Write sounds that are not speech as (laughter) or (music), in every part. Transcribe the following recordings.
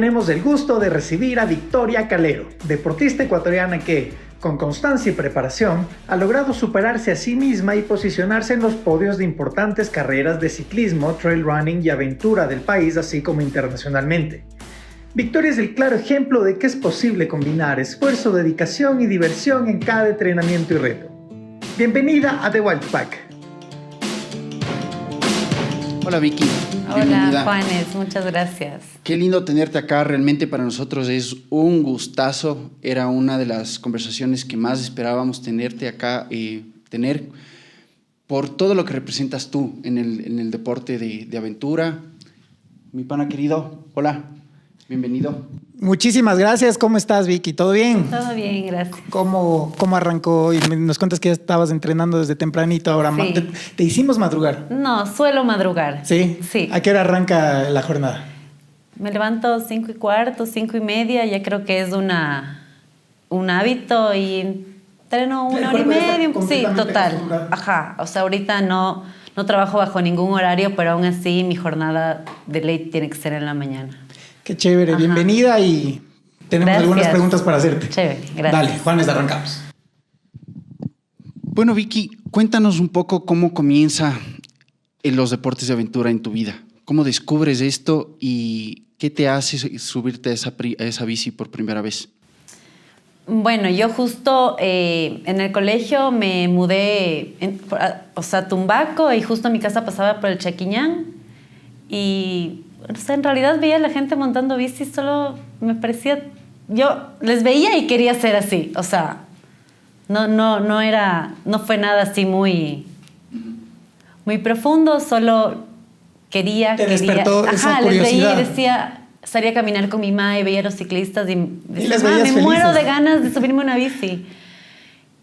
tenemos el gusto de recibir a Victoria Calero, deportista ecuatoriana que, con constancia y preparación, ha logrado superarse a sí misma y posicionarse en los podios de importantes carreras de ciclismo, trail running y aventura del país, así como internacionalmente. Victoria es el claro ejemplo de que es posible combinar esfuerzo, dedicación y diversión en cada entrenamiento y reto. Bienvenida a The Wild Pack. Hola Vicky. Hola Juanes, muchas gracias. Qué lindo tenerte acá, realmente para nosotros es un gustazo. Era una de las conversaciones que más esperábamos tenerte acá, eh, tener por todo lo que representas tú en el, en el deporte de, de aventura. Mi pana querido, hola, bienvenido. Muchísimas gracias. ¿Cómo estás, Vicky? ¿Todo bien? Todo bien, gracias. ¿Cómo, cómo arrancó? Y nos cuentas que ya estabas entrenando desde tempranito. Ahora, Sí. te, te hicimos madrugar. No, suelo madrugar. ¿Sí? Sí. ¿A qué hora arranca la jornada? Me levanto cinco y cuarto, cinco y media, ya creo que es una, un hábito y entreno una hora y media. Sí, total. acostumbrado. Ajá. O sea, ahorita no, no trabajo bajo ningún horario, pero aún así mi jornada de ley tiene que ser en la mañana. Qué chévere. Ajá. Bienvenida y tenemos Gracias. algunas preguntas para hacerte. Chévere, gracias. Dale, Juanes, arrancamos. Bueno Vicky, cuéntanos un poco cómo comienza en los deportes de aventura en tu vida. ¿Cómo descubres esto y qué te hace subirte a esa, a esa bici por primera vez? Bueno, yo justo eh, en el colegio me mudé, en- a- o sea, a Tumbaco y justo mi casa pasaba por el Chaquiñán y, o sea, en realidad veía a la gente montando bici, solo me parecía, yo les veía y quería ser así, o sea, no, no, no era, no fue nada así muy, muy profundo, solo quería, Te quería, despertó esa ajá, les veía y decía, salía a caminar con mi madre y veía a los ciclistas y, decía, les "Ma, veías me muero felices". de ganas de subirme una bici.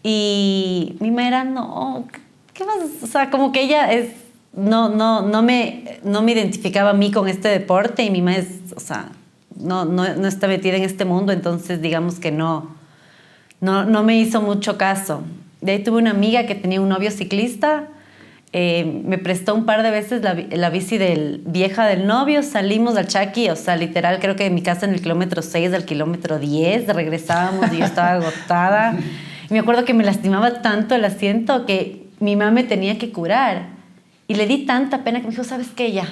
Y mi madre era, no, ¿qué vas? O sea, como que ella es, no, no, no, me, no me identificaba a mí con este deporte y mi es, o sea, no, no, no está metida en este mundo, entonces digamos que no, no, no me hizo mucho caso. De ahí tuve una amiga que tenía un novio ciclista, eh, me prestó un par de veces la, la bici del, vieja del novio, salimos al Chaki, o sea, literal, creo que de mi casa en el kilómetro 6 al kilómetro 10, regresábamos y yo estaba agotada. Y (laughs) me acuerdo que me lastimaba tanto el asiento que mi mamá me tenía que curar. Y le di tanta pena que me dijo, ¿sabes qué? Ya,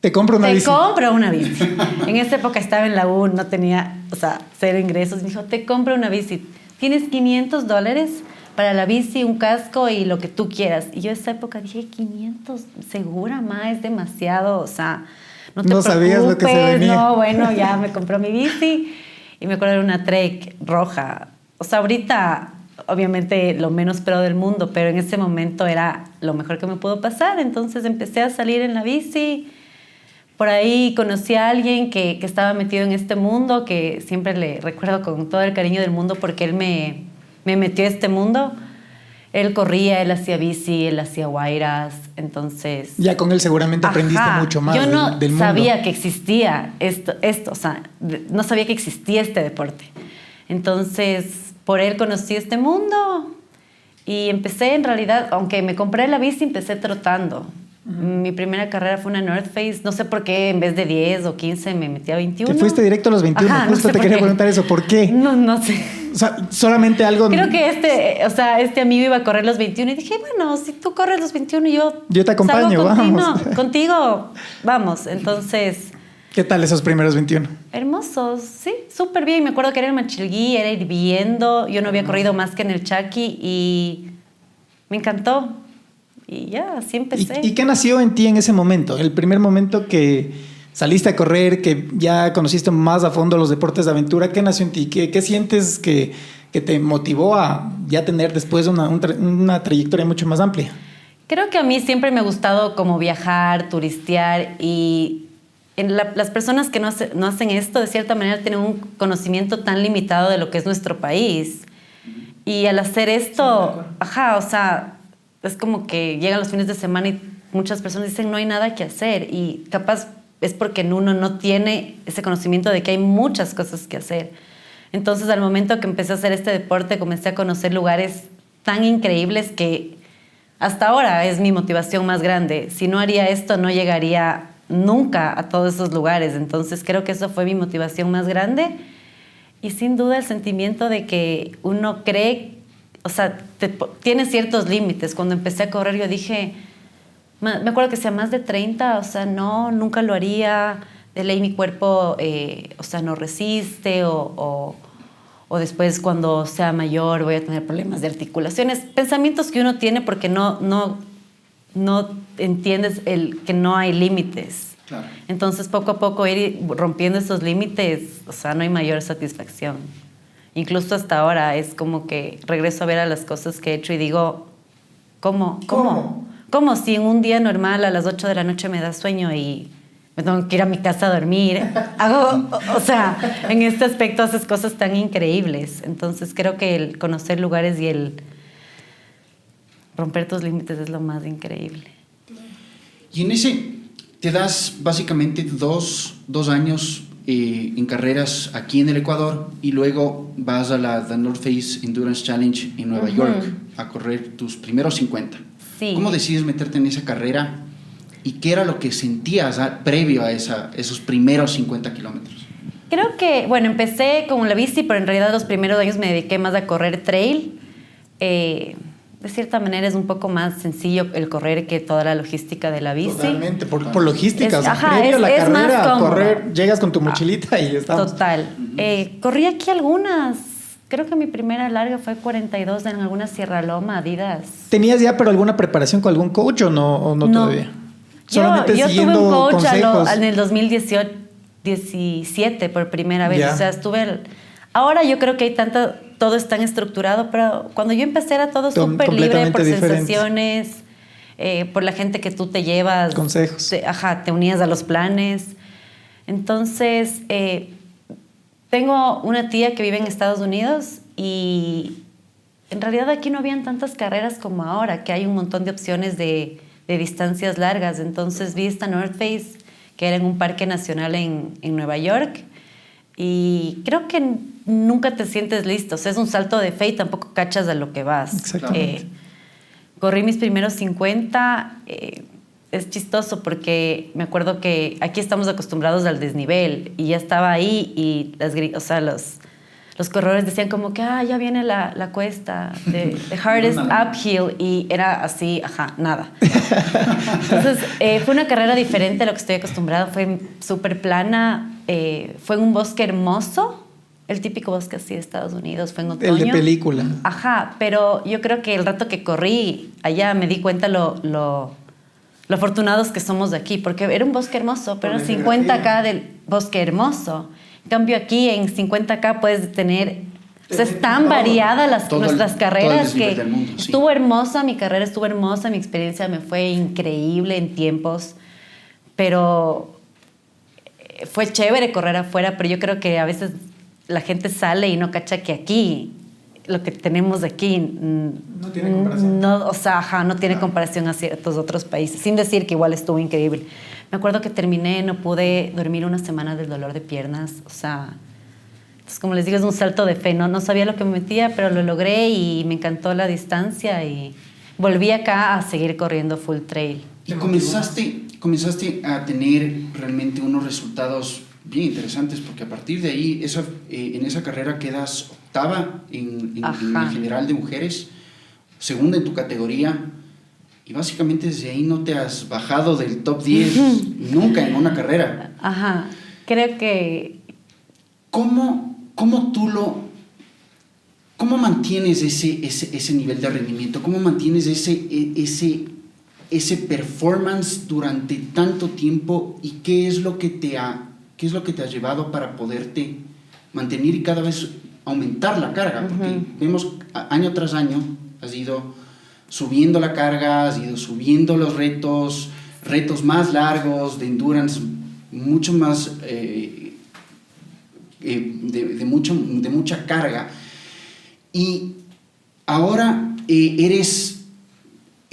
Te compro una te bici. compro una bici. (laughs) en esa época estaba en la U, no tenía, o sea, cero ingresos. Me dijo, te compro una bici. Tienes 500 dólares para la bici, un casco y lo que tú quieras. Y yo en esa época dije, 500, segura, ma, es demasiado, o sea, no te No sabías lo que se preocupes, venía. No, (laughs) bueno, ya me compró mi bici y me acuerdo de una Trek roja. O sea, ahorita obviamente lo menos pro del mundo, pero en ese momento era lo mejor que me pudo pasar. Entonces empecé a salir en la bici. Por ahí conocí a alguien que, que estaba metido en este mundo, que siempre le recuerdo con todo el cariño del mundo porque él me, me metió a este mundo. Él corría, él hacía bici, él hacía guairas, entonces... Ya con él seguramente aprendiste Ajá. mucho más Yo del- no del, mundo. sabía que existía esto, esto, o sea, no sabía que existía este deporte. Entonces, por él conocí este mundo y empecé en realidad, aunque me compré la bici, empecé trotando. Mi primera carrera fue una North Face, no sé por qué en vez de 10 o 15 me metí a 21. Te fuiste directo a los 21. Ajá, no Justo sé te quería qué. preguntar eso. ¿Por qué? No, no sé. O sea, solamente algo. Creo que este, o sea, este amigo iba a correr los 21 y dije, bueno, si tú corres los 21 y yo... Yo te acompaño, salgo contigo, vamos. no, contigo, vamos. (laughs) Entonces, ¿Qué tal esos primeros 21? hermosos, sí, súper bien. Me acuerdo que era el Machilguí, era hirviendo. Yo no había corrido más que en el Chaki y me encantó. Y ya, así ¿Y, empecé. y qué nació en ti en ese momento? El primer momento que saliste a correr, que ya conociste más a fondo los deportes de aventura, ¿qué nació en ti? ¿Qué, qué sientes que, que te motivó a ya tener después una, un tra- una trayectoria mucho más amplia? Creo que a mí siempre me ha gustado como viajar, turistear y en la- las personas que no, hace- no hacen esto de cierta manera tienen un conocimiento tan limitado de lo que es nuestro país. Y al hacer esto, ajá, o sea, es como que llegan los fines de semana y muchas personas dicen no hay nada que hacer y capaz es porque uno no tiene ese conocimiento de que hay muchas cosas que hacer. Entonces al momento que empecé a hacer este deporte comencé a conocer lugares tan increíbles que hasta ahora es mi motivación más grande. Si no haría esto, no llegaría nunca a todos esos lugares. Entonces creo que eso fue mi motivación más grande. Y sin duda el sentimiento de que uno cree, o sea, tiene ciertos límites. Cuando empecé a correr yo dije, me acuerdo que sea más de 30, o sea, no, nunca lo haría. De ley mi cuerpo, eh, o sea, no resiste o, o, después cuando sea mayor voy a tener problemas de articulaciones. Pensamientos que uno tiene porque no, no, no entiendes el, que no hay límites. Entonces, poco a poco ir rompiendo esos límites, o sea, no hay mayor satisfacción. Incluso hasta ahora es como que regreso a ver a las cosas que he hecho y digo, ¿cómo? ¿Cómo? ¿Cómo, si en un día normal a las 8 de la noche me da sueño y me tengo que ir a mi casa a dormir? (laughs) Hago, o sea, en este aspecto haces cosas tan increíbles. Entonces, creo que el conocer lugares y el romper tus límites es lo más increíble. Y en ese, te das básicamente dos, dos años eh, en carreras aquí en el Ecuador y luego vas a la The North Face Endurance Challenge en Nueva York a correr tus primeros 50. Sí. ¿Cómo decides meterte en esa carrera y qué era lo que sentías ah, previo a esa, esos primeros 50 kilómetros? Creo que, bueno, empecé con la bici, pero en realidad los primeros años me dediqué más a correr trail. Eh, de cierta manera es un poco más sencillo el correr que toda la logística de la bici. Totalmente, por, logística. Es, ajá, es, la carrera, correr, llegas con tu mochilita y estamos. Total. Eh, corrí aquí algunas. Creo que mi primera larga fue 42 en alguna Sierra Loma, Adidas. ¿Tenías ya pero alguna preparación con algún coach o no, o no, todavía? Solamente yo, yo tuve un coach en el 2018, 17 por primera vez. O sea, estuve... Ahora yo creo que hay tanta todo es tan estructurado, pero cuando yo empecé era todo súper libre por sensaciones, eh, por la gente que tú te llevas. Consejos. Te, ajá, te unías a los planes. Entonces, eh, tengo una tía que vive en Estados Unidos y en realidad aquí no habían tantas carreras como ahora, que hay un montón de opciones de, de distancias largas. Entonces vi esta North Face, que era en un parque nacional en, en Nueva York y creo que nunca te sientes listo. O sea, es un salto de fe y tampoco cachas de lo que vas. Exactamente. Eh, corrí mis primeros 50. Eh, es chistoso porque me acuerdo que aquí estamos acostumbrados al desnivel y ya estaba ahí y las, o sea, los, los corredores decían como que, ah, ya viene la, la cuesta, the, (laughs) hardest uphill, y era así, ajá, nada. Entonces, eh, fue una carrera diferente a lo que estoy acostumbrada, fue súper plana, eh, fue en un bosque hermoso, el típico bosque así de Estados Unidos, fue en otoño. El de película. Ajá, pero yo creo que el rato que corrí allá me di cuenta lo, lo, lo afortunados que somos de aquí, porque era un bosque hermoso, pero 50 acá del bosque hermoso. En cambio aquí en 50K puedes tener... O sea, es tan variada las, nuestras carreras que estuvo hermosa, mi carrera estuvo hermosa, mi experiencia me fue increíble en tiempos, pero fue chévere correr afuera, pero yo creo que a veces la gente sale y no cacha que aquí, lo que tenemos aquí, no tiene comparación. No, o sea, no tiene comparación a ciertos otros países, sin decir que igual estuvo increíble. Me acuerdo que terminé, no pude dormir una semana del dolor de piernas, o sea, entonces como les digo, es un salto de fe, ¿no? No sabía lo que me metía, pero lo logré y me encantó la distancia y volví acá a seguir corriendo full trail. Y comenzaste, comenzaste a tener realmente unos resultados bien interesantes, porque a partir de ahí, esa, eh, en esa carrera quedas octava en, en, en, general de mujeres, segunda en tu categoría, y básicamente desde ahí no te has bajado del top 10 nunca en una carrera. Ajá, creo que... ¿Cómo, cómo tú lo... ¿Cómo mantienes ese, ese, ese nivel de rendimiento? ¿Cómo mantienes ese, e, ese, ese performance durante tanto tiempo y qué es lo que te ha, qué es lo que te ha llevado para poderte mantener y cada vez aumentar la carga? Porque vemos año tras año has ido subiendo la carga, has ido subiendo los retos, retos más largos, de endurance, mucho más, eh, eh, de, mucho, de mucha carga. Y ahora eh, eres,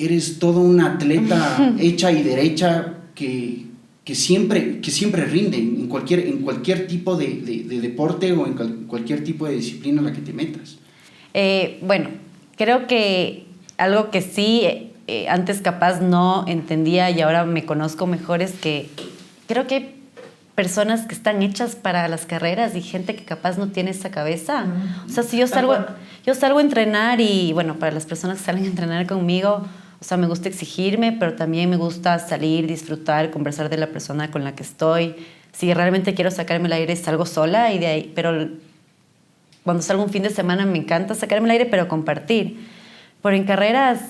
eres todo un atleta (laughs) hecha y derecha que, que, siempre, que siempre rinde en cualquier, en cualquier tipo de, de, deporte o en cualquier tipo de disciplina en la que te metas. bueno, creo que algo que sí eh, antes capaz no entendía y ahora me conozco mejor es que creo que hay personas que están hechas para las carreras y gente que capaz no tiene esa cabeza. O sea, si yo salgo, yo salgo a entrenar y, bueno, para las personas que salen a entrenar conmigo, o sea, me gusta exigirme, pero también me gusta salir, disfrutar, conversar de la persona con la que estoy. Si realmente quiero sacarme el aire, salgo sola y de ahí, pero cuando salgo un fin de semana me encanta sacarme el aire, pero compartir. Pero en carreras,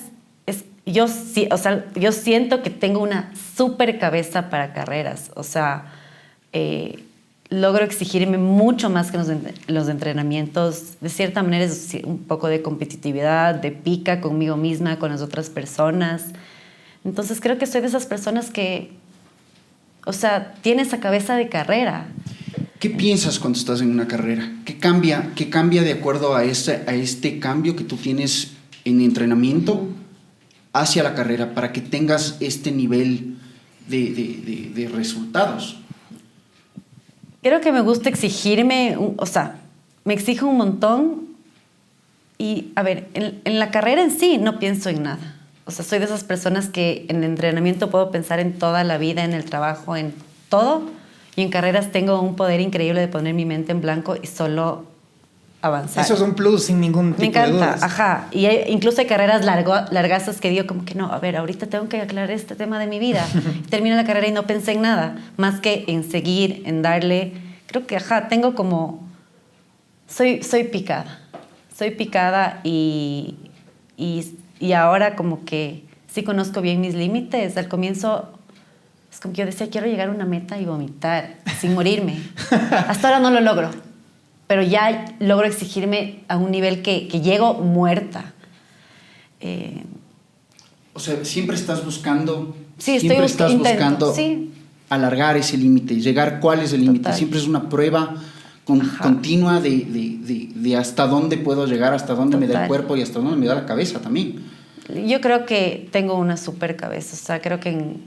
es, yo, o sea, yo siento que tengo una súper cabeza para carreras. O sea, eh, logro exigirme mucho más que los, entrenamientos. De cierta manera es un poco de competitividad, de pica conmigo misma, con las otras personas. Entonces creo que soy de esas personas que, o sea, tiene esa cabeza de carrera. ¿Qué piensas cuando estás en una carrera? ¿Qué cambia, qué cambia de acuerdo a este, a este cambio que tú tienes en entrenamiento hacia la carrera para que tengas este nivel de, resultados? Creo que me gusta exigirme, o sea, me exijo un montón y, a ver, en, la carrera en sí no pienso en nada. O sea, soy de esas personas que en entrenamiento puedo pensar en toda la vida, en el trabajo, en todo y en carreras tengo un poder increíble de poner mi mente en blanco y solo avanzar. Eso es un plus sin ningún tipo Me encanta, de dudas. ajá. Y hay, incluso hay carreras largo, largazas que digo como que no, a ver, ahorita tengo que aclarar este tema de mi vida. (laughs) Termino la carrera y no pensé en nada, más que en seguir, en darle. Creo que, ajá, tengo como... Soy, soy picada. Soy picada y, y, y ahora como que sí conozco bien mis límites. Al comienzo es como que yo decía, quiero llegar a una meta y vomitar sin morirme. (laughs) Hasta ahora no lo logro, pero ya logro exigirme a un nivel que, que llego muerta. Eh, o sea, siempre estás buscando, sí, siempre estoy estás intento, buscando sí. alargar ese límite, llegar cuál es el límite. Siempre es una prueba con, continua de, de, de, de, hasta dónde puedo llegar, hasta dónde Total. me da el cuerpo y hasta dónde me da la cabeza también. Yo creo que tengo una super cabeza, o sea, creo que en,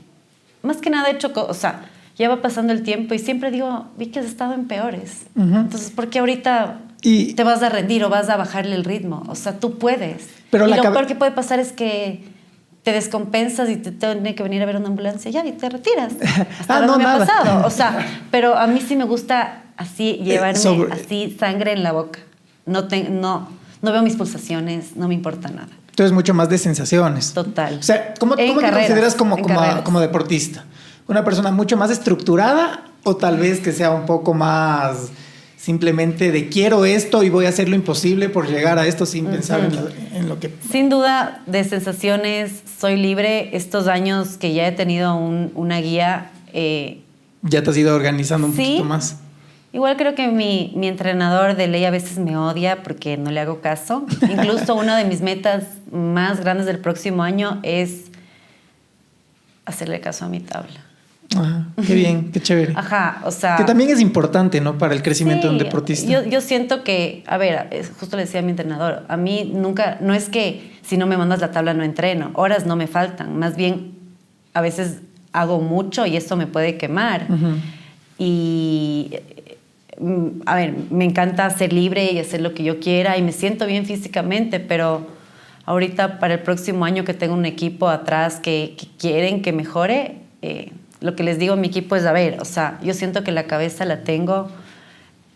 más que nada he hecho, o sea, ya va pasando el tiempo y siempre digo, vi que has estado en peores. Uh -huh. Entonces, ¿por qué ahorita y, te vas a rendir o vas a bajarle el ritmo? O sea, tú puedes. Pero y lo peor que puede pasar es que te descompensas y te tiene que venir a ver una ambulancia ya y te retiras. (laughs) Hasta ah, no, me nada. ha pasado. O sea, (laughs) pero a mí sí me gusta así llevarme Sobre... así sangre en la boca. No, te, no, no veo mis pulsaciones, no me importa nada. Entonces, mucho más de sensaciones. Total. O sea, ¿cómo, cómo te consideras como, como, como, deportista? ¿Una persona mucho más estructurada o tal vez que sea un poco más simplemente de quiero esto y voy a hacer lo imposible por llegar a esto sin uh -huh. pensar en lo, en lo, que... Sin duda, de sensaciones, soy libre. Estos años que ya he tenido un, una guía... Eh, ya te has ido organizando un sí, poquito más. Igual creo que mi, mi, entrenador de ley a veces me odia porque no le hago caso. (laughs) Incluso una de mis metas más grandes del próximo año es hacerle caso a mi tabla. Ajá, qué bien, qué chévere. (laughs) Ajá, o sea... Que también es importante, ¿no? Para el crecimiento sí, de un deportista. Yo, yo siento que, a ver, justo le decía a mi entrenador, a mí nunca, no es que si no me mandas la tabla no entreno, horas no me faltan, más bien a veces hago mucho y eso me puede quemar. Uh -huh. Y a ver, me encanta ser libre y hacer lo que yo quiera y me siento bien físicamente, pero ahorita para el próximo año que tengo un equipo atrás que, que quieren que mejore, eh, lo que les digo a mi equipo es, a ver, o sea, yo siento que la cabeza la tengo,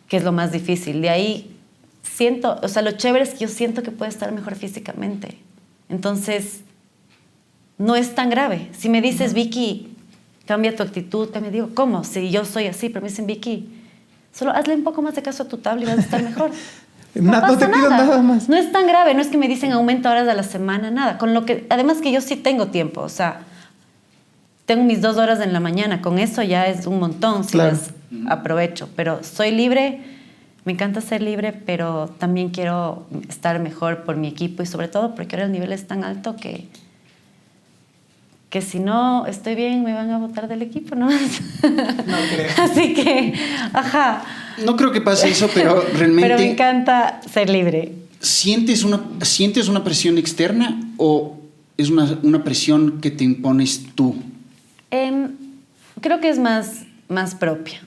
que es lo más difícil. De ahí siento, o sea, lo chévere es que yo siento que puedo estar mejor físicamente. Entonces, no es tan grave. Si me dices, Vicky, cambia tu actitud, te me digo, ¿cómo? Si yo soy así, pero me dicen, Vicky, Solo hazle un poco más de caso a tu tabla y vas a estar mejor. (laughs) No, no, no te pido nada. nada. más. No es tan grave, no es que me dicen aumenta horas a la semana, nada. Con lo que, además que yo sí tengo tiempo, o sea, tengo mis dos horas en la mañana, con eso ya es un montón, si claro. las aprovecho. Pero soy libre, me encanta ser libre, pero también quiero estar mejor por mi equipo y sobre todo porque ahora el nivel es tan alto que que si no estoy bien me van a votar del equipo, ¿no? No creo. (laughs) Así que, ajá. No creo que pase eso, pero realmente... (laughs) Pero me encanta ser libre. ¿Sientes una, ¿sientes una presión externa o es una, una presión que te impones tú? Eh, creo que es más, más propia.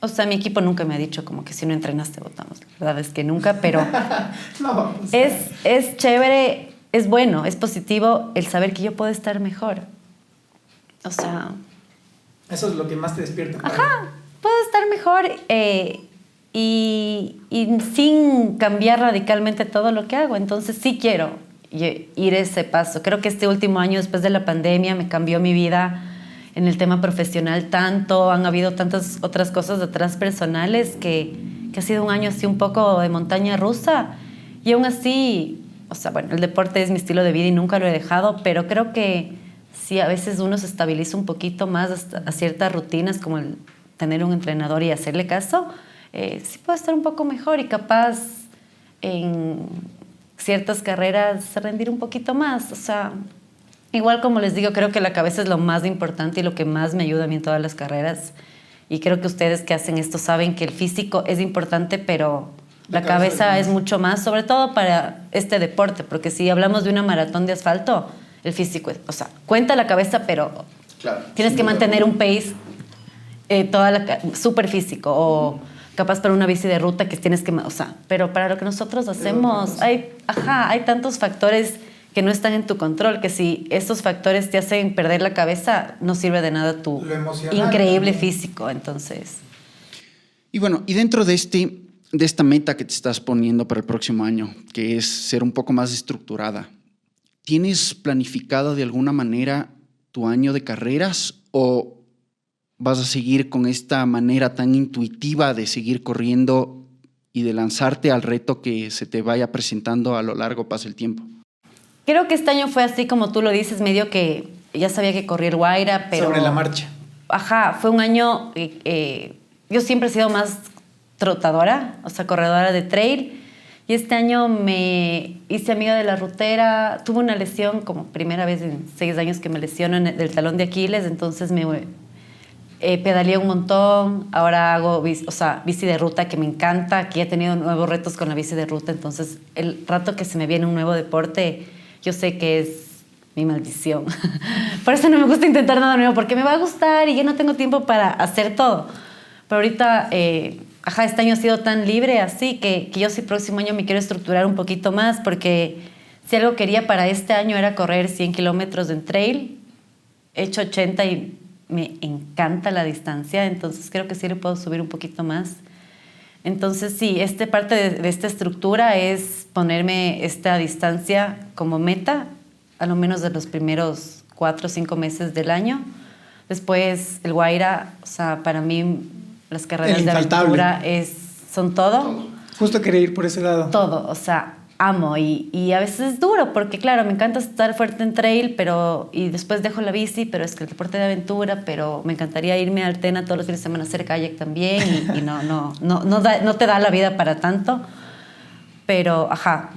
O sea, mi equipo nunca me ha dicho como que si no entrenas te votamos. La verdad es que nunca, pero (laughs) no, es, es chévere, es bueno, es positivo el saber que yo puedo estar mejor. O sea... Eso es lo que más te despierta. Ajá, puedo estar mejor eh, y, y, sin cambiar radicalmente todo lo que hago. Entonces sí quiero ir ese paso. Creo que este último año, después de la pandemia, me cambió mi vida en el tema profesional tanto. Han habido tantas otras cosas detrás personales que, que ha sido un año así un poco de montaña rusa. Y aún así, o sea, bueno, el deporte es mi estilo de vida y nunca lo he dejado, pero creo que sí, a veces uno se estabiliza un poquito más a ciertas rutinas como el tener un entrenador y hacerle caso, eh, sí puede estar un poco mejor y capaz en ciertas carreras rendir un poquito más. O sea, igual como les digo, creo que la cabeza es lo más importante y lo que más me ayuda a mí en todas las carreras. Y creo que ustedes que hacen esto saben que el físico es importante, pero la, cabeza, es mucho más, sobre todo para este deporte, porque si hablamos de una maratón de asfalto, el físico, o sea, cuenta la cabeza, pero tienes que mantener un pace eh, toda la súper físico o capaz para una bici de ruta que tienes que, o sea, pero para lo que nosotros hacemos, hay, ajá, hay tantos factores que no están en tu control, que si estos factores te hacen perder la cabeza, no sirve de nada tu increíble físico, entonces. Y bueno, y dentro de este de esta meta que te estás poniendo para el próximo año, que es ser un poco más estructurada, ¿tienes planificado de alguna manera tu año de carreras o vas a seguir con esta manera tan intuitiva de seguir corriendo y de lanzarte al reto que se te vaya presentando a lo largo pase el tiempo? Creo que este año fue así como tú lo dices, medio que ya sabía que corría el Guaira, pero... Sobre la marcha. Ajá, fue un año... Eh, eh, yo siempre he sido más trotadora, o sea, corredora de trail. Y este año me hice amiga de la rutera. Tuve una lesión, como primera vez en seis años que me lesiono en el talón de Aquiles, entonces me eh, pedaleé un montón. Ahora hago o sea, bici de ruta que me encanta. Aquí he tenido nuevos retos con la bici de ruta, entonces el rato que se me viene un nuevo deporte, yo sé que es mi maldición. (laughs) Por eso no me gusta intentar nada nuevo, porque me va a gustar y yo no tengo tiempo para hacer todo. Pero ahorita... Eh, ajá, este año ha sido tan libre así que, que yo sí próximo año me quiero estructurar un poquito más porque si algo quería para este año era correr 100 kilómetros en trail, he hecho 80 y me encanta la distancia, entonces creo que sí le puedo subir un poquito más. Entonces sí, este parte de, de esta estructura es ponerme esta distancia como meta, a lo menos de los primeros cuatro o cinco meses del año. Después el Guaira, o sea, para mí las carreras de aventura es, son todo. Justo quería ir por ese lado. Todo, o sea, amo y, y, a veces es duro porque claro, me encanta estar fuerte en trail, pero y después dejo la bici, pero es que el deporte de aventura, pero me encantaría irme a Altena todos los fines de semana a hacer kayak también y, no, no, no, no, no te da la vida para tanto. Pero, ajá,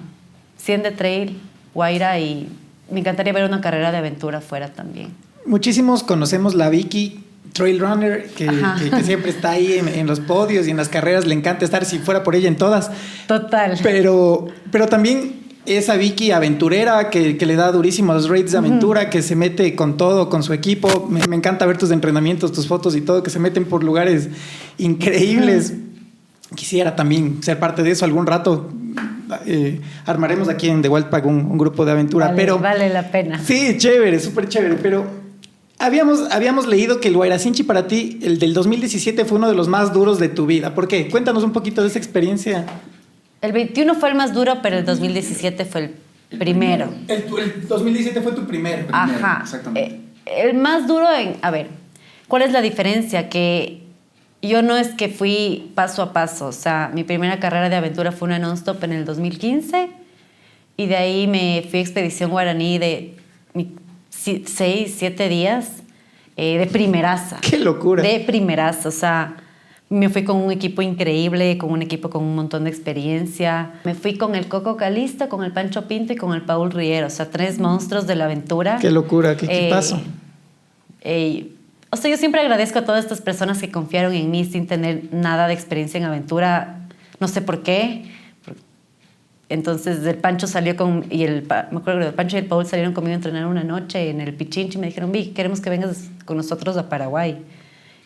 100 de trail, Guaira y me encantaría ver una carrera de aventura afuera también. Muchísimos conocemos la Vicky trail runner que, que, siempre está ahí en, los podios y en las carreras, le encanta estar si fuera por ella en todas. Total. Pero, pero también esa Vicky aventurera que, que le da durísimo a los raids de aventura, que se mete con todo, con su equipo. Me, me, encanta ver tus entrenamientos, tus fotos y todo, que se meten por lugares increíbles. Quisiera también ser parte de eso algún rato. Eh, armaremos aquí en The Wild Pack un, un grupo de aventura, vale, pero... Vale la pena. Sí, chévere, súper chévere, pero Habíamos, habíamos leído que el Guairacinchi para ti, el del 2017, fue uno de los más duros de tu vida. ¿Por qué? Cuéntanos un poquito de esa experiencia. El 21 fue el más duro, pero el 2017 fue el primero. El, el 2017 fue tu primero. Ajá. Exactamente. Eh, el más duro en... A ver, ¿cuál es la diferencia? Que yo no es que fui paso a paso. O sea, mi primera carrera de aventura fue una non-stop en el 2015 y de ahí me fui a Expedición Guaraní de seis, siete días eh, de primeraza. (laughs) ¡Qué locura! De primeraza, o sea, me fui con un equipo increíble, con un equipo con un montón de experiencia. Me fui con el Coco Calisto, con el Pancho Pinto y con el Paul Riero, o sea, tres monstruos de la aventura. ¡Qué locura! ¡Qué equipazo! Eh, o sea, yo siempre agradezco a todas estas personas que confiaron en mí sin tener nada de experiencia en aventura. No sé por qué. Entonces el Pancho salió con, y el, me acuerdo que el Pancho y el Paul salieron conmigo a entrenar una noche en el Pichinchi y me dijeron, Vi, queremos que vengas con nosotros a Paraguay.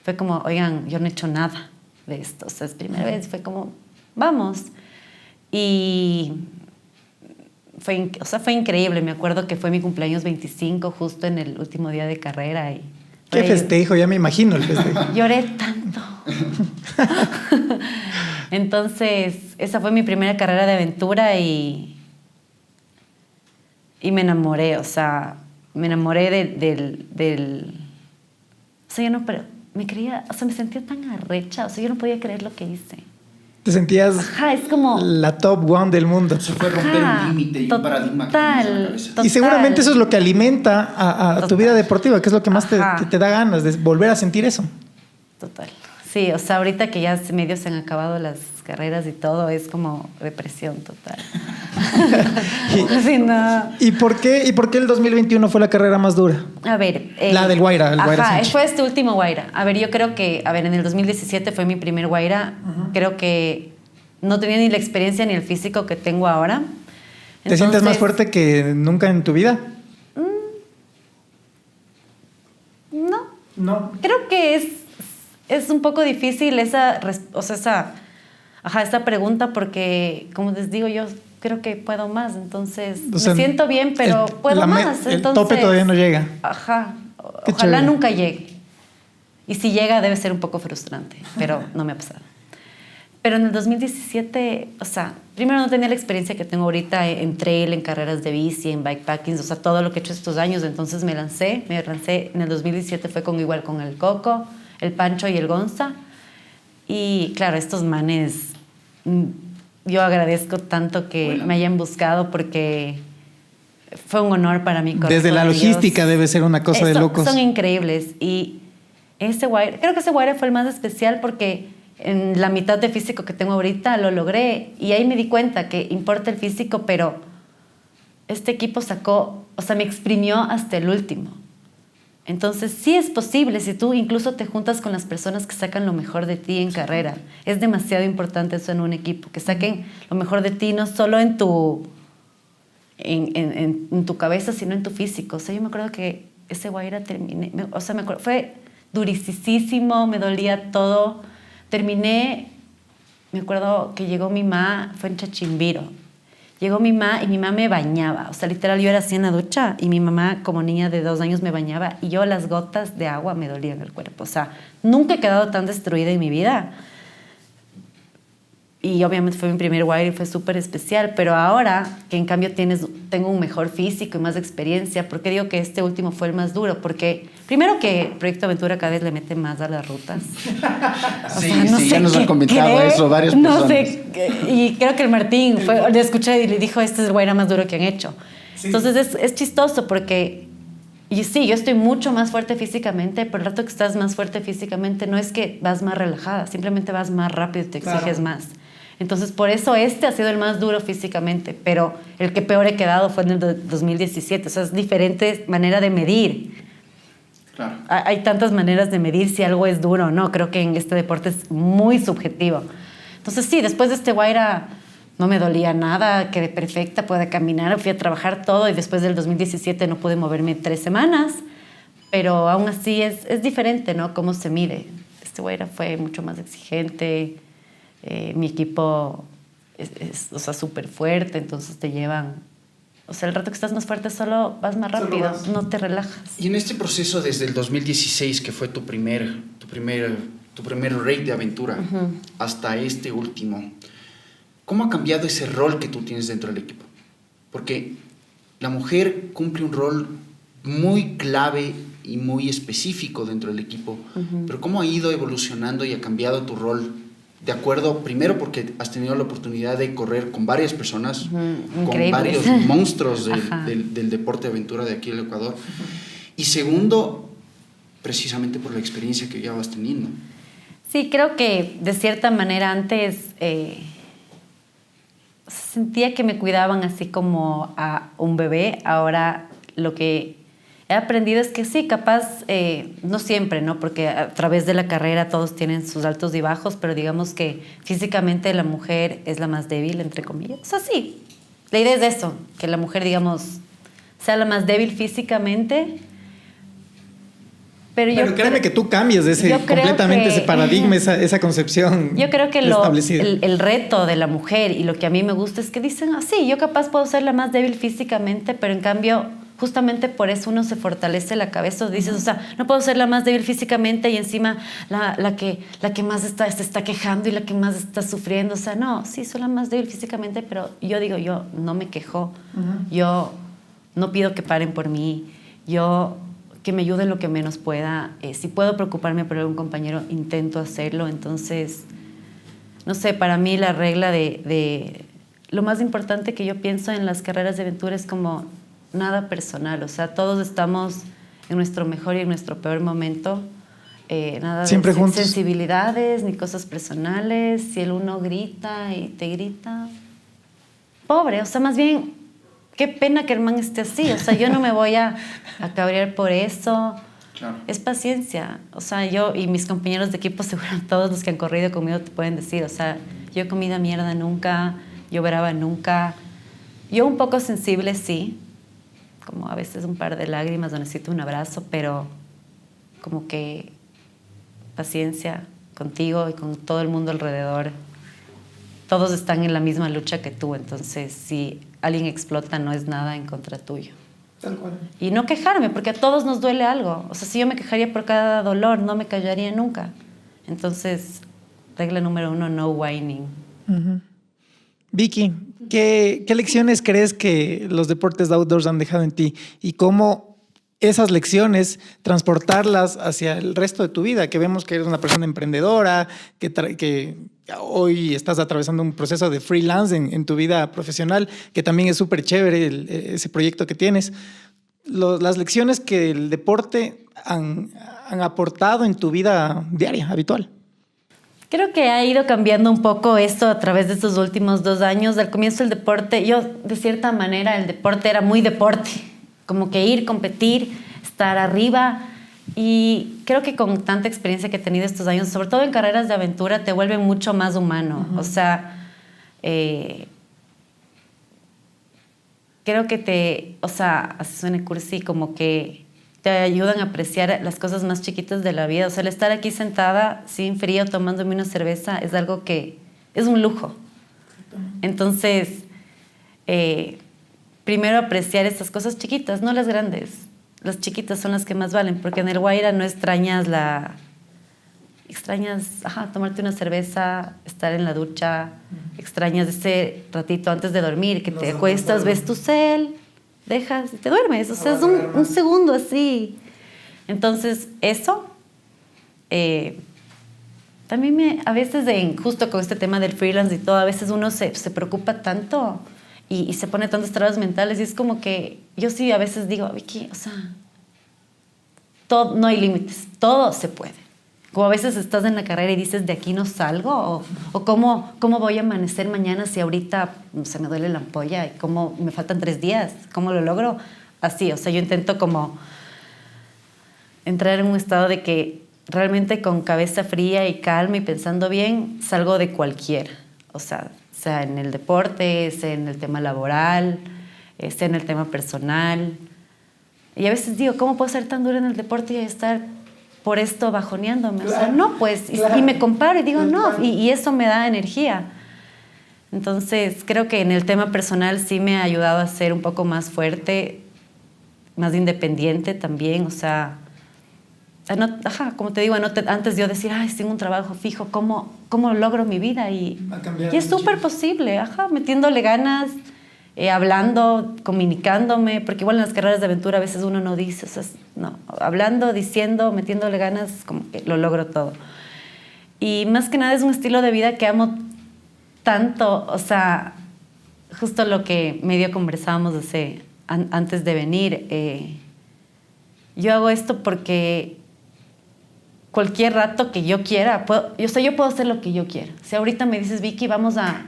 Fue como, oigan, yo no he hecho nada de esto, o sea, es primera vez, fue como, vamos. Y fue, o sea, fue increíble, me acuerdo que fue mi cumpleaños 25 justo en el último día de carrera y Qué festejo, ya me imagino el festejo. (laughs) Lloré tanto. (laughs) Entonces, esa fue mi primera carrera de aventura y, y me enamoré, o sea, me enamoré del, del, O sea, yo no, pero me creía, o sea, me sentía tan arrecha, o sea, yo no podía creer lo que hice. Te sentías Ajá, es como, la top one del mundo. Eso fue romper Ajá, un límite y un paradigma que total, tenías en la cabeza. total. Y seguramente eso es lo que alimenta a, a tu vida deportiva, que es lo que más te, te- te da ganas de volver a sentir eso. Total. Sí, o sea, ahorita que ya se- medio se han acabado las carreras y todo, es como depresión total. (laughs) Sí, no. ¿Y por qué, y por qué el 2021 fue la carrera más dura? A ver. eh, La del Guaira, el Guaira Ajá, Sánchez. fue este último Guaira. A ver, yo creo que, a ver, en el 2017 fue mi primer Guaira. Creo que no tenía ni la experiencia ni el físico que tengo ahora. ¿Te sientes más fuerte que nunca en tu vida? No, No. creo que es, es un poco difícil esa, o sea, esa, ajá, esta pregunta porque, como les digo, yo creo que puedo más, entonces O sea, me siento bien, pero el- puedo la más. el entonces, tope todavía no llega. Ajá, o- ojalá chévere. nunca llegue. Y si llega debe ser un poco frustrante, pero no me ha pasado. Pero en el 2017, o sea, primero no tenía la experiencia que tengo ahorita en trail, en carreras de bici, en bikepacking, o sea, todo lo que he hecho estos años, entonces me lancé, me lancé en el 2017 fue con igual con el Coco, el Pancho y el Gonza. Y claro, estos manes, mm, yo agradezco tanto que Bueno. me hayan buscado porque fue un honor para mí. Desde la ellos. logística debe ser una cosa Eh, de son- locos. Son increíbles. Y ese Wire, creo que ese Wire fue el más especial porque en la mitad de físico que tengo ahorita lo logré. Y ahí me di cuenta que importa el físico, pero este equipo sacó, o sea, me exprimió hasta el último. Entonces, sí es posible si tú incluso te juntas con las personas que sacan lo mejor de ti en carrera. Es demasiado importante eso en un equipo, que saquen lo mejor de ti, no solo en tu, en, en- en- tu cabeza, sino en tu físico. O sea, yo me acuerdo que ese Guaira terminé, me- o sea, me acuerdo, fue durisísimo, me dolía todo. Terminé, me acuerdo que llegó mi mamá, fue en Chachimbiro. Llegó mi mamá y mi mamá me bañaba. O sea, literal, yo era así en la ducha y mi mamá, como niña de dos años, me bañaba y yo las gotas de agua me dolían el cuerpo. O sea, nunca he quedado tan destruida en mi vida. Y obviamente fue mi primer wire y fue súper especial, pero ahora que en cambio tienes, tengo un mejor físico y más experiencia, ¿por qué digo que este último fue el más duro? Porque primero que Proyecto Aventura cada vez le mete más a las rutas. (laughs) O Sí, sea, no sí, sé ya nos han comentado cree, eso varias No personas. sé, y creo que el Martín fue, le escuché y le dijo, este es el guaira más duro que han hecho. Entonces es, es chistoso porque, y sí, yo estoy mucho más fuerte físicamente, pero el rato que estás más fuerte físicamente no es que vas más relajada, simplemente vas más rápido y te exiges Claro. más. Entonces, por eso este ha sido el más duro físicamente, pero el que peor he quedado fue en el do- 2017. O sea, es diferente manera de medir. Claro. Ha- Hay tantas maneras de medir si algo es duro o no. Creo que en este deporte es muy subjetivo. Entonces, sí, después de este Guaira no me dolía nada, quedé perfecta, pude caminar, fui a trabajar todo y después del 2017 no pude moverme tres semanas, pero aún así es, es diferente, ¿no? Cómo se mide. Este Guaira fue mucho más exigente, eh, mi equipo es, es, o sea, súper fuerte, entonces te llevan... O sea, el rato que estás más fuerte solo vas más rápido, vas. no te relajas. Y en este proceso desde el 2016, que fue tu primer, tu primer, tu primer raid de aventura, hasta este último, ¿cómo ha cambiado ese rol que tú tienes dentro del equipo? Porque la mujer cumple un rol muy clave y muy específico dentro del equipo, pero ¿cómo ha ido evolucionando y ha cambiado tu rol? De acuerdo, primero porque has tenido la oportunidad de correr con varias personas, con varios (laughs) monstruos del, del- del deporte de aventura de aquí en el Ecuador. Y segundo, precisamente por la experiencia que ya vas teniendo. Sí, creo que de cierta manera antes eh, sentía que me cuidaban así como a un bebé. Ahora lo que he aprendido es que sí, capaz, eh, no siempre, ¿no? Porque a través de la carrera todos tienen sus altos y bajos, pero digamos que físicamente la mujer es la más débil, entre comillas. O sea, sí, la idea es eso, que la mujer, digamos, sea la más débil físicamente. Pero, Pero yo créeme que tú cambias ese, completamente que- ese paradigma, esa, esa concepción Yo creo que lo, el, el reto de la mujer y lo que a mí me gusta es que dicen así, yo capaz puedo ser la más débil físicamente, pero en cambio justamente por eso uno se fortalece la cabeza. Dices, o sea, no puedo ser la más débil físicamente y encima la, la, que, la que más está, se está quejando y la que más está sufriendo. O sea, no, sí, soy la más débil físicamente, pero yo digo, yo no me quejo. Yo no pido que paren por mí. Yo que me ayuden lo que menos pueda. Eh, si puedo preocuparme por algún compañero, intento hacerlo. Entonces, no sé, para mí la regla de, de lo más importante que yo pienso en las carreras de aventura es como nada personal, o sea, todos estamos en nuestro mejor y en nuestro peor momento. Eh, nada Siempre de juntos. sensibilidades ni cosas personales. Si el uno grita y te grita, pobre, o sea, más bien, qué pena que el man esté así. O sea, yo no me voy a, a cabrear por eso. Claro. Es paciencia. O sea, yo y mis compañeros de equipo, (laughs) seguro todos los que han corrido conmigo te pueden decir, o sea, yo he comido mierda nunca, yo brava nunca. Yo un poco sensible, sí, como a veces un par de lágrimas o necesito un abrazo, pero como que paciencia contigo y con todo el mundo alrededor. Todos están en la misma lucha que tú, entonces si alguien explota no es nada en contra tuyo. Tal cual. Y no quejarme, porque a todos nos duele algo. O sea, si yo me quejaría por cada dolor, no me callaría nunca. Entonces, regla número uno, no whining. Ujú. Vicky, ¿qué, ¿qué lecciones crees que los deportes de outdoors han dejado en ti? Y cómo esas lecciones transportarlas hacia el resto de tu vida, que vemos que eres una persona emprendedora, que, hoy estás atravesando un proceso de freelance en, tu vida profesional, que también es súper chévere el- ese proyecto que tienes. Las lecciones que el deporte han aportado en tu vida diaria, habitual. Creo que ha ido cambiando un poco esto a través de estos últimos dos años. Al comienzo el deporte, yo de cierta manera el deporte era muy deporte, como que ir, competir, estar arriba. Y creo que con tanta experiencia que he tenido estos años, sobre todo en carreras de aventura, te vuelve mucho más humano. O sea, eh, creo que te, o sea, así suena cursi, como que te ayudan a apreciar las cosas más chiquitas de la vida. O sea, el estar aquí sentada sin frío tomándome una cerveza es algo que es un lujo. Entonces, eh, primero apreciar estas cosas chiquitas, no las grandes. Las chiquitas son las que más valen, porque en el Guaira no extrañas la... Extrañas, ajá, tomarte una cerveza, estar en la ducha, extrañas ese ratito antes de dormir, que te acuestas, ves tu cel, dejas y te duermes. O sea, es un, un segundo así. Entonces, eso eh, también me, a veces, en, justo con este tema del freelance y todo, a veces uno se, se preocupa tanto y, y se pone tantas trabas mentales y es como que yo sí a veces digo, Vicky, o sea, todo, no hay límites, todo se puede. Como a veces estás en la carrera y dices, de aquí no salgo, o, o cómo, cómo voy a amanecer mañana si ahorita se me duele la ampolla y cómo me faltan tres días, cómo lo logro. Así, o sea, yo intento como entrar en un estado de que realmente con cabeza fría y calma y pensando bien, salgo de cualquiera. O sea, sea en el deporte, sea en el tema laboral, eh, sea en el tema personal. Y a veces digo, ¿cómo puedo ser tan dura en el deporte y estar por esto bajoneándome? O sea, Claro, no, pues, y- claro. y, me comparo y digo, no, Claro. y, y eso me da energía. Entonces, creo que en el tema personal sí me ha ayudado a ser un poco más fuerte, más independiente también, o sea, no- ajá, como te digo, a no te- antes yo decir, ay, tengo un trabajo fijo, ¿cómo, cómo logro mi vida? Y, y es súper posible, ajá, metiéndole ganas, eh, hablando, comunicándome, porque igual en las carreras de aventura a veces uno no dice, o sea, no, hablando, diciendo, metiéndole ganas, como que lo logro todo. Y más que nada es un estilo de vida que amo tanto, o sea, justo lo que medio conversábamos hace, an- antes de venir, eh, yo hago esto porque cualquier rato que yo quiera, puedo, yo sé, yo puedo hacer lo que yo quiera. Si ahorita me dices, Vicky, vamos a,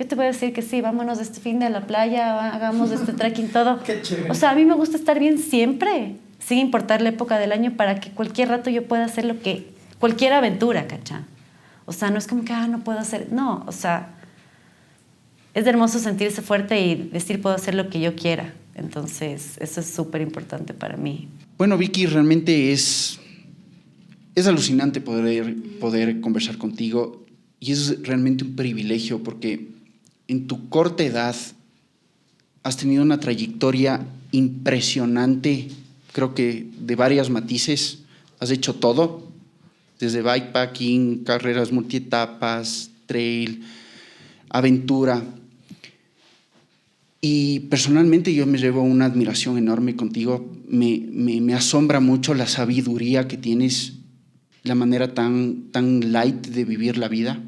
yo te voy a decir que sí, vámonos este fin de la playa, hagamos este trekking, todo. (laughs) Qué chévere. O sea, a mí me gusta estar bien siempre, sin importar la época del año, para que cualquier rato yo pueda hacer lo que, cualquier aventura, ¿cachá? O sea, no es como que, ah, no puedo hacer, no, o sea, es hermoso sentirse fuerte y decir puedo hacer lo que yo quiera. Entonces, eso es súper importante para mí. Bueno, Vicky, realmente es, es alucinante poder, poder conversar contigo y es realmente un privilegio porque en tu corta edad has tenido una trayectoria impresionante, creo que de varias matices. Has hecho todo, desde bikepacking, carreras multietapas, trail, aventura. Y personalmente yo me llevo una admiración enorme contigo. Me, asombra mucho la sabiduría que tienes, la manera tan, tan light de vivir la vida.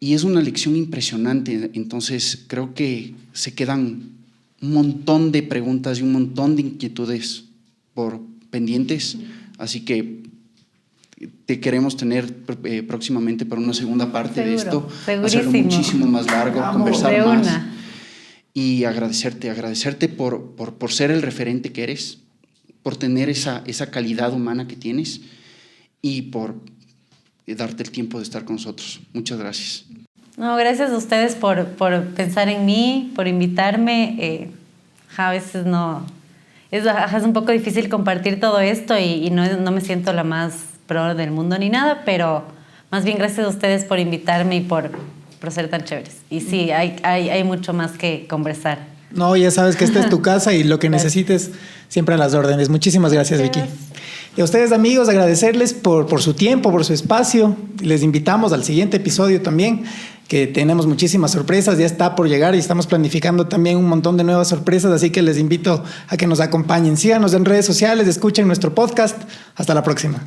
Y es una lección impresionante. Entonces creo que se quedan un montón de preguntas y un montón de inquietudes por pendientes. Así que te queremos tener eh, próximamente para una segunda parte de esto, hacerlo muchísimo más largo, conversar más y agradecerte, agradecerte por, por, por, ser el referente que eres, por tener esa, esa calidad humana que tienes y por darte el tiempo de estar con nosotros. Muchas gracias. No, gracias a ustedes por, por pensar en mí, por invitarme. Eh, a veces no, es, es, un poco difícil compartir todo esto y, y no, no me siento la más pro del mundo ni nada, pero más bien gracias a ustedes por invitarme y por, por ser tan chéveres. Y sí, hay, hay, hay mucho más que conversar. No, ya sabes que esta es tu casa y lo que necesites siempre a las órdenes. Muchísimas gracias, Vicky. Y a ustedes, amigos, agradecerles por, por su tiempo, por su espacio. Les invitamos al siguiente episodio también que tenemos muchísimas sorpresas, ya está por llegar y estamos planificando también un montón de nuevas sorpresas, así que les invito a que nos acompañen. Síganos en redes sociales, escuchen nuestro podcast. Hasta la próxima.